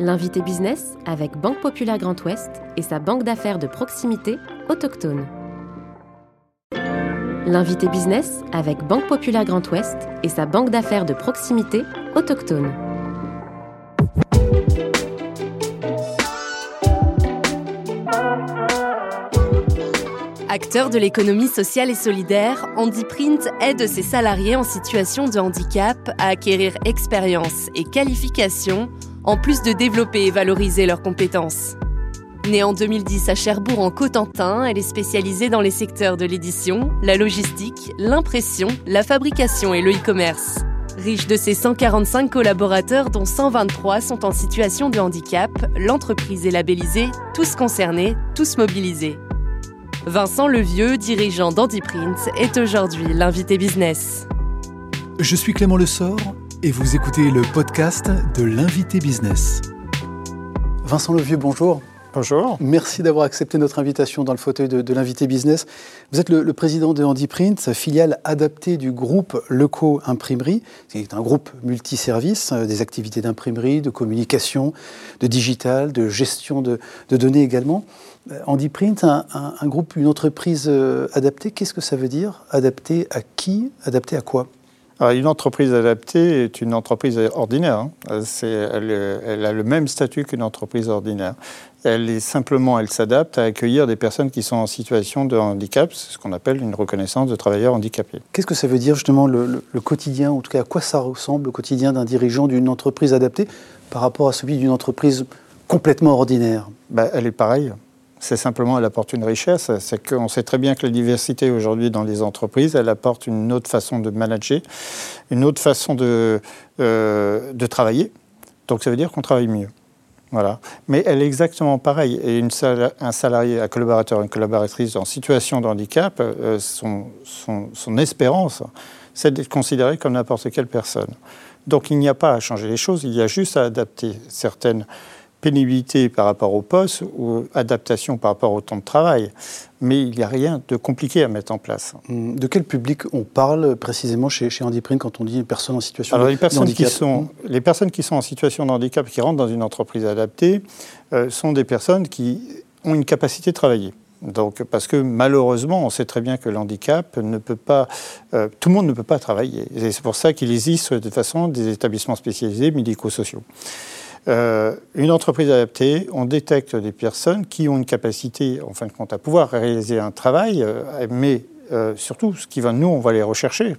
L'invité business avec Banque Populaire Grand Ouest et sa banque d'affaires de proximité autochtone. L'invité business avec Banque Populaire Grand Ouest et sa banque d'affaires de proximité autochtone. Acteur de l'économie sociale et solidaire, Print aide ses salariés en situation de handicap à acquérir expérience et qualification, en plus de développer et valoriser leurs compétences. Née en 2010 à Cherbourg en Cotentin, elle est spécialisée dans les secteurs de l'édition, la logistique, l'impression, la fabrication et le e-commerce. Riche de ses 145 collaborateurs dont 123 sont en situation de handicap, l'entreprise est labellisée Tous concernés, tous mobilisés. Vincent Levieux, dirigeant d'Andiprint, est aujourd'hui l'invité business. Je suis Clément Lessort et vous écoutez le podcast de l'invité business. Vincent Levieux, bonjour. Bonjour. Merci d'avoir accepté notre invitation dans le fauteuil de, l'invité business. Vous êtes le, président de Handiprint, filiale adaptée du groupe Leco Imprimerie, qui est un groupe multiservice, euh, des activités d'imprimerie, de communication, de digital, de gestion de données également. Euh, Andy Print, un, un, groupe, une entreprise euh, adaptée, qu'est-ce que ça veut dire? Adaptée à qui? Adaptée à quoi? Une entreprise adaptée est une entreprise ordinaire. Hein. Elle, a le même statut qu'une entreprise ordinaire. Elle est simplement, elle s'adapte à accueillir des personnes qui sont en situation de handicap, c'est ce qu'on appelle une reconnaissance de travailleurs handicapés. Qu'est-ce que ça veut dire justement le, quotidien, en tout cas à quoi ça ressemble le quotidien d'un dirigeant d'une entreprise adaptée par rapport à celui d'une entreprise complètement ordinaire? Ben, Elle est pareille c'est simplement, elle apporte une richesse. C'est qu'on sait très bien que la diversité aujourd'hui dans les entreprises, elle apporte une autre façon de manager, une autre façon de, euh, de travailler. Donc ça veut dire qu'on travaille mieux. Voilà. Mais elle est exactement pareille. Et un salarié, un collaborateur, une collaboratrice en situation de handicap, euh, son, son, son espérance, c'est d'être considéré comme n'importe quelle personne. Donc il n'y a pas à changer les choses, il y a juste à adapter certaines pénibilité par rapport au poste ou adaptation par rapport au temps de travail. Mais il n'y a rien de compliqué à mettre en place. Hum, de quel public on parle précisément chez, chez Handiprint quand on dit une personne en situation Alors, de, les personnes handicap qui sont, Les personnes qui sont en situation de handicap, qui rentrent dans une entreprise adaptée, euh, sont des personnes qui ont une capacité de travailler. Donc, parce que malheureusement, on sait très bien que le handicap ne peut pas, euh, tout le monde ne peut pas travailler. Et c'est pour ça qu'il existe de toute façon des établissements spécialisés médico-sociaux. Euh, une entreprise adaptée, on détecte des personnes qui ont une capacité, en fin de compte, à pouvoir réaliser un travail, euh, mais euh, surtout, ce qui va, nous, on va les rechercher,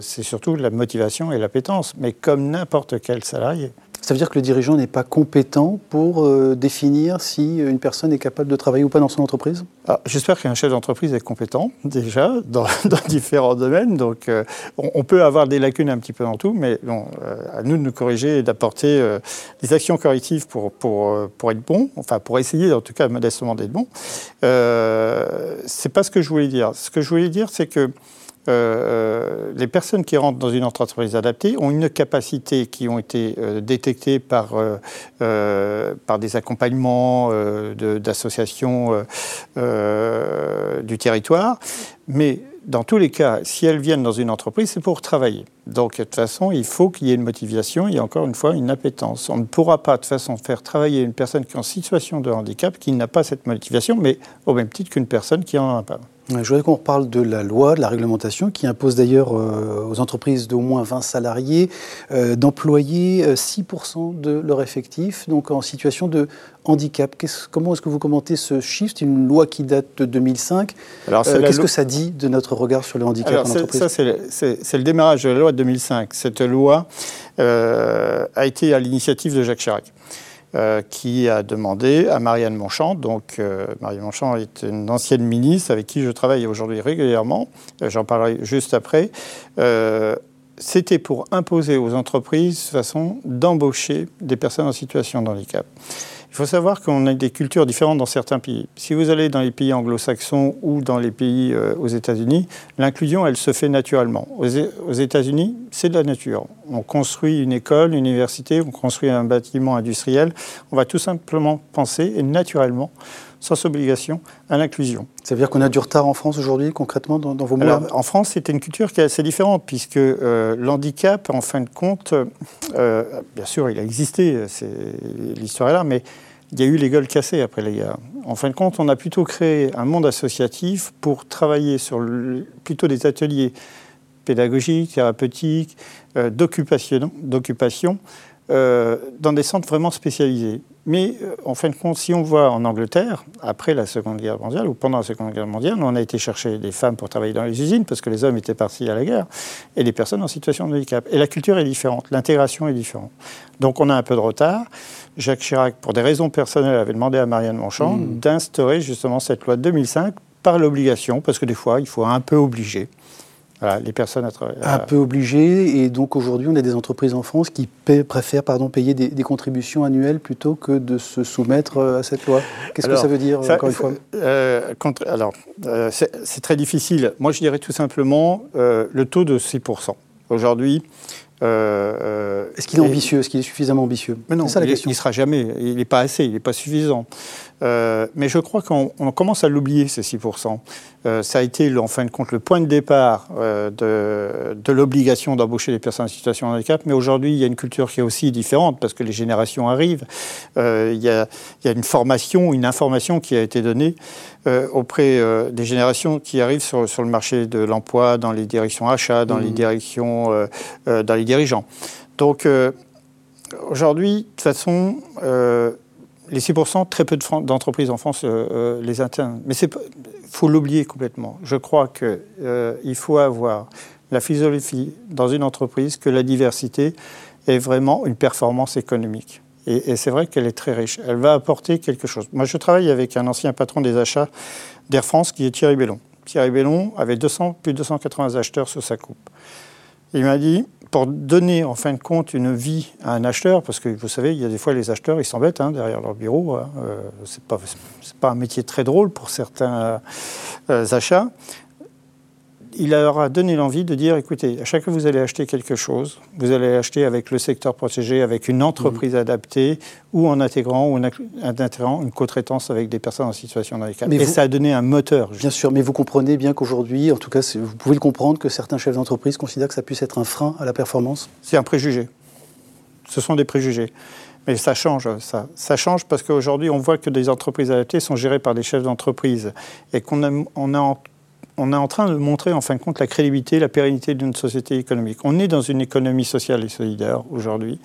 c'est surtout la motivation et l'appétence, mais comme n'importe quel salarié. Ça veut dire que le dirigeant n'est pas compétent pour euh, définir si une personne est capable de travailler ou pas dans son entreprise? Ah, J'espère qu'un chef d'entreprise est compétent déjà dans, différents domaines. Donc euh, on, peut avoir des lacunes un petit peu dans tout, mais euh, à nous de nous corriger et d'apporter des actions correctives pour, pour, pour être bon, enfin pour essayer en tout cas modestement d'être bon. c'est pas ce que je voulais dire. Ce que je voulais dire, c'est que euh, les personnes qui rentrent dans une entreprise adaptée ont une capacité qui ont été euh, détectées par, euh, par des accompagnements d'associations du territoire, mais dans tous les cas, si elles viennent dans une entreprise, c'est pour travailler. Donc, de toute façon, il faut qu'il y ait une motivation et encore une fois, une appétence. On ne pourra pas, de toute façon, faire travailler une personne qui est en situation de handicap qui n'a pas cette motivation, mais au même titre qu'une personne qui en a pas. Je voudrais qu'on reparle de la loi, de la réglementation, qui impose d'ailleurs euh, aux entreprises d'au moins 20 salariés euh, d'employer 6% euh, de leur effectif, donc en situation de handicap. comment est-ce que vous commentez ce chiffre C'est une loi qui date de 2005. Qu'est-ce que ça dit de notre regard sur le handicap en entreprise? Ça, c'est le, démarrage de la loi de 2005. Cette loi a été à l'initiative de Jacques Chirac. Euh, qui a demandé à Marianne Monchamp, donc euh, Marianne Monchamp est une ancienne ministre avec qui je travaille aujourd'hui régulièrement, euh, j'en parlerai juste après, c'était pour imposer aux entreprises façon d'embaucher des personnes en situation de handicap. Il faut savoir qu'on a des cultures différentes dans certains pays. Si vous allez dans les pays anglo-saxons ou dans les pays euh, aux États-Unis, l'inclusion, elle se fait naturellement. Aux, États-Unis, c'est de la nature. On construit une école, une université, on construit un bâtiment industriel. On va tout simplement penser, et naturellement, sans obligation, à l'inclusion. Ça veut dire qu'on a du retard en France aujourd'hui, concrètement, dans, vos mots En France, c'était une culture qui est assez différente, puisque euh, l'handicap, en fin de compte, euh, bien sûr, il a existé, l'histoire est là, mais il y a eu les gueules cassées après les guerres. En fin de compte, on a plutôt créé un monde associatif pour travailler sur plutôt des ateliers pédagogiques, thérapeutiques, euh, d'occupation, euh, dans des centres vraiment spécialisés. Mais euh, en fin de compte, si on voit en Angleterre, après la Seconde Guerre mondiale ou pendant la Seconde Guerre mondiale, on a été chercher des femmes pour travailler dans les usines parce que les hommes étaient partis à la guerre et des personnes en situation de handicap. Et la culture est différente, l'intégration est différente. Donc on a un peu de retard. Jacques Chirac, pour des raisons personnelles, avait demandé à Marianne Monchamp mmh. d'instaurer justement cette loi de 2005 par l'obligation, parce que des fois, il faut un peu obliger les personnes à travailler. Un peu obligé, et donc aujourd'hui, on a des entreprises en France qui préfèrent pardon, payer des, contributions annuelles plutôt que de se soumettre euh, à cette loi. Qu'est-ce que ça veut dire, encore une fois? euh, Alors, euh, c'est très difficile. Moi, je dirais tout simplement le taux de 6%. Aujourd'hui, Est-ce qu'il est ambitieux? Est-ce qu'il est suffisamment ambitieux? Mais non, ça, la question. il ne sera jamais. Il n'est pas assez, il n'est pas suffisant. Euh, mais je crois qu'on commence à l'oublier, ces 6%. Euh, ça a été, en fin de compte, le point de départ euh, de, de l'obligation d'embaucher les personnes en situation de handicap. Mais aujourd'hui, il y a une culture qui est aussi différente parce que les générations arrivent. il, y a, il, y a, une formation, une information qui a été donnée auprès des générations qui arrivent sur, sur le marché de l'emploi, dans les directions achats, dans les mmh. directions, dans les dirigeants. Donc, aujourd'hui, de toute façon, les 6%, très peu d'entreprises en France euh, euh, les atteignent. Mais il faut l'oublier complètement. Je crois qu'il euh, faut avoir la philosophie dans une entreprise que la diversité est vraiment une performance économique. Et, c'est vrai qu'elle est très riche. Elle va apporter quelque chose. Moi, je travaille avec un ancien patron des achats d'Air France qui est Thierry Bellon. Thierry Bellon avait 200, plus de 280 acheteurs sur sa coupe. Il m'a dit, pour donner en fin de compte une vie à un acheteur, parce que vous savez, il y a des fois les acheteurs, ils s'embêtent hein, derrière leur bureau. Hein, euh, c'est pas, un métier très drôle pour certains euh, achats il leur a donné l'envie de dire, écoutez, à chaque fois que vous allez acheter quelque chose, vous allez acheter avec le secteur protégé, avec une entreprise mmh. adaptée, ou en intégrant, ou en intégrant une co-traitance avec des personnes en situation de handicap. et ça a donné un moteur. Bien sûr, mais vous comprenez bien qu'aujourd'hui, en tout cas, vous pouvez le comprendre, que certains chefs d'entreprise considèrent que ça puisse être un frein à la performance C'est un préjugé. Ce sont des préjugés. Mais ça change, ça. Ça change parce qu'aujourd'hui, on voit que des entreprises adaptées sont gérées par des chefs d'entreprise et qu'on a, on a on est en train de montrer en fin de compte la crédibilité, la pérennité d'une société économique. On est dans une économie sociale et solidaire aujourd'hui,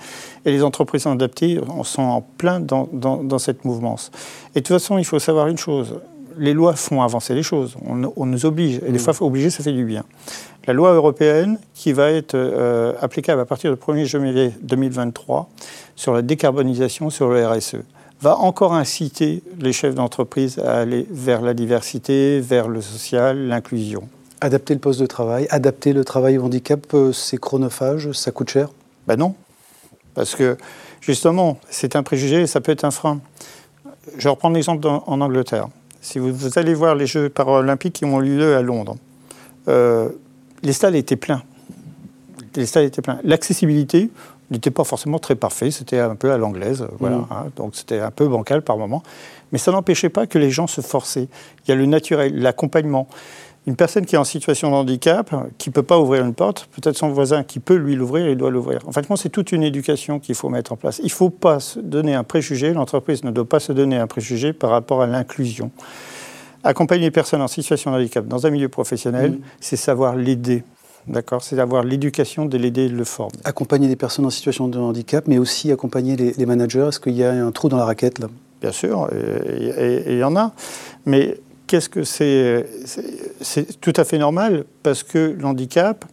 et les entreprises adaptées sont en plein dans, cette mouvance. Et de toute façon, il faut savoir une chose, les lois font avancer les choses, on, nous oblige, et des mm. fois, obliger, ça fait du bien. La loi européenne, qui va être euh, applicable à partir du 1er janvier 2023, sur la décarbonisation, sur le RSE, va encore inciter les chefs d'entreprise à aller vers la diversité, vers le social, l'inclusion. Adapter le poste de travail, adapter le travail au handicap, euh, c'est chronophage, ça coûte cher? Ben non, parce que justement, c'est un préjugé et ça peut être un frein. Je reprends l'exemple en Angleterre. Si vous, allez voir les Jeux paralympiques qui ont eu lieu à Londres, euh, les stades étaient pleins. Les stades étaient pleins. L'accessibilité, n'était pas forcément très parfait, c'était un peu à l'anglaise, voilà, mm. hein, donc c'était un peu bancal par moment. Mais ça n'empêchait pas que les gens se forçaient. Il y a le naturel, l'accompagnement. Une personne qui est en situation de handicap, qui ne peut pas ouvrir une porte, peut-être son voisin qui peut lui l'ouvrir, il doit l'ouvrir. En fait, c'est toute une éducation qu'il faut mettre en place. Il ne faut pas se donner un préjugé, l'entreprise ne doit pas se donner un préjugé par rapport à l'inclusion. Accompagner les personnes en situation de handicap dans un milieu professionnel, mm. c'est savoir l'aider. D'accord, c'est d'avoir l'éducation, de l'aider, de le former. Accompagner des personnes en situation de handicap, mais aussi accompagner les, managers. Est-ce qu'il y a un trou dans la raquette là? Bien sûr, il y en a. Mais qu'est-ce que c'est C'est tout à fait normal parce que l'handicap,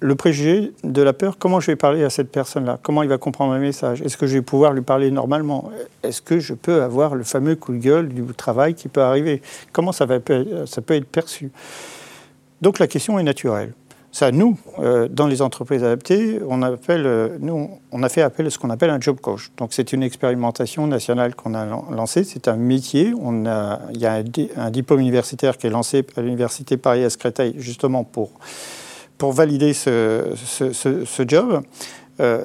le préjugé de la peur, comment je vais parler à cette personne-là? Comment il va comprendre mes messages? Est-ce que je vais pouvoir lui parler normalement? Est-ce que je peux avoir le fameux coup de gueule du travail qui peut arriver? Comment ça, va, ça peut être perçu? Donc la question est naturelle. Ça, nous, euh, dans les entreprises adaptées, on, appelle, euh, nous, on a fait appel à ce qu'on appelle un job coach. Donc, c'est une expérimentation nationale qu'on a lancée. C'est un métier. On a, il y a un, diplôme universitaire qui est lancé à l'université Paris à Créteil, justement pour, pour valider ce, ce, job. Euh,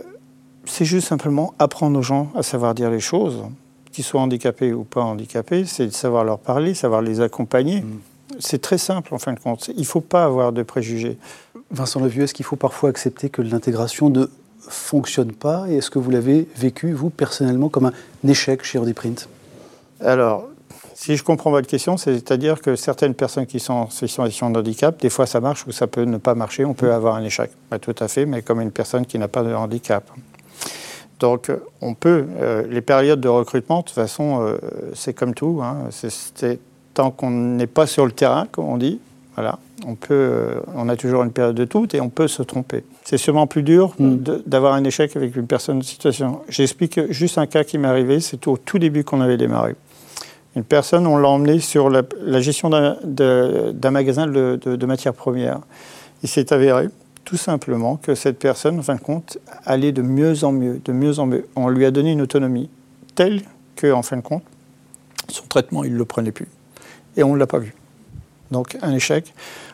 c'est juste simplement apprendre aux gens à savoir dire les choses, qu'ils soient handicapés ou pas handicapés. C'est de savoir leur parler, savoir les accompagner. Mmh. C'est très simple en fin de compte. Il ne faut pas avoir de préjugés. Vincent Levieux, est-ce qu'il faut parfois accepter que l'intégration ne fonctionne pas Et est-ce que vous l'avez vécu, vous, personnellement, comme un échec chez Print? Alors, si je comprends votre question, c'est-à-dire que certaines personnes qui sont en situation de handicap, des fois ça marche ou ça peut ne pas marcher, on peut avoir un échec. Pas tout à fait, mais comme une personne qui n'a pas de handicap. Donc, on peut. Euh, les périodes de recrutement, de toute façon, euh, c'est comme tout. Hein, c'est tant qu'on n'est pas sur le terrain, comme on dit, voilà, on, peut, euh, on a toujours une période de doute et on peut se tromper. C'est sûrement plus dur mm. d'avoir un échec avec une personne de situation. J'explique juste un cas qui m'est arrivé, c'est au tout début qu'on avait démarré. Une personne, on l'a emmené sur la, gestion d'un magasin de, de, matières premières. Il s'est avéré tout simplement que cette personne, en fin de compte, allait de mieux en mieux, de mieux en mieux. On lui a donné une autonomie telle que, en fin de compte, son traitement, il ne le prenait plus et on ne l'a pas vu. Donc un échec,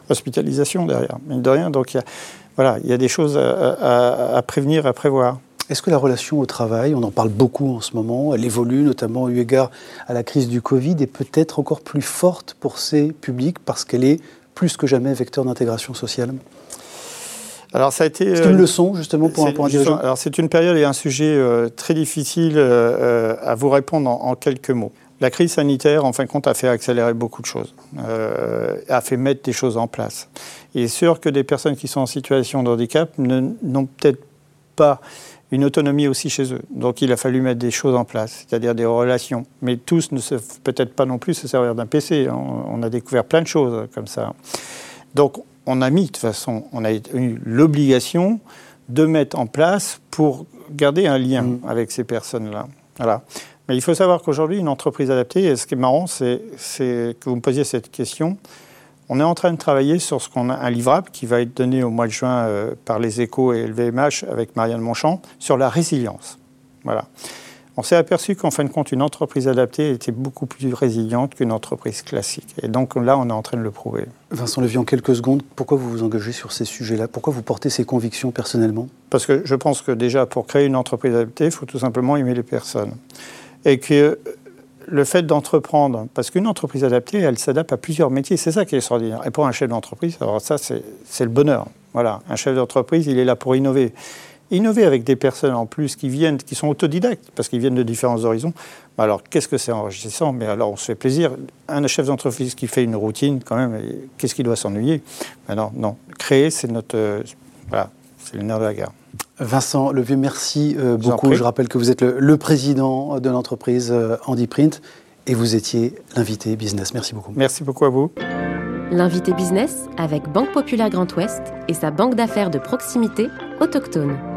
hospitalisation derrière, mine de rien. Donc il y a, voilà, il y a des choses à, prévenir, à prévoir. Est-ce que la relation au travail, on en parle beaucoup en ce moment, elle évolue notamment eu égard à la crise du Covid, est peut-être encore plus forte pour ces publics parce qu'elle est plus que jamais vecteur d'intégration sociale? Alors ça a été. C'est une euh, leçon justement pour un, point dirigeant? Alors c'est une période et un sujet euh, très difficile euh, à vous répondre en quelques mots. La crise sanitaire, en fin de compte, a fait accélérer beaucoup de choses, euh, a fait mettre des choses en place. Il est sûr que des personnes qui sont en situation de handicap n'ont peut-être pas une autonomie aussi chez eux. Donc il a fallu mettre des choses en place, c'est-à-dire des relations. Mais tous ne savent peut-être pas non plus se servir d'un PC. On, a découvert plein de choses comme ça. Donc on a mis, de toute façon, on a eu l'obligation de mettre en place pour garder un lien mmh. avec ces personnes-là. Voilà. Mais il faut savoir qu'aujourd'hui, une entreprise adaptée, et ce qui est marrant, c'est que vous me posiez cette question. On est en train de travailler sur ce qu'on a un livrable qui va être donné au mois de juin euh, par les échos et le VMH avec Marianne Monchamp sur la résilience. Voilà. On s'est aperçu qu'en fin de compte, une entreprise adaptée était beaucoup plus résiliente qu'une entreprise classique. Et donc là, on est en train de le prouver. Vincent Levy, en quelques secondes, pourquoi vous vous engagez sur ces sujets-là? Pourquoi vous portez ces convictions personnellement? Parce que je pense que déjà, pour créer une entreprise adaptée, il faut tout simplement aimer les personnes et que le fait d'entreprendre, parce qu'une entreprise adaptée, elle s'adapte à plusieurs métiers, c'est ça qui est extraordinaire. Et pour un chef d'entreprise, alors ça, c'est le bonheur. Voilà, un chef d'entreprise, il est là pour innover. Innover avec des personnes en plus qui viennent, qui sont autodidactes, parce qu'ils viennent de différents horizons. Alors, qu'est-ce que c'est enrichissant? Mais alors, on se fait plaisir. Un chef d'entreprise qui fait une routine, quand même, qu'est-ce qu'il doit s'ennuyer? Non, non. Créer, c'est notre. Euh, voilà, c'est le nerf de la gare. Vincent Levieux, merci euh, beaucoup. Je rappelle que vous êtes le, président de l'entreprise euh, Print et vous étiez l'invité business. Merci beaucoup. Merci beaucoup à vous. L'invité business avec Banque Populaire Grand Ouest et sa banque d'affaires de proximité autochtone.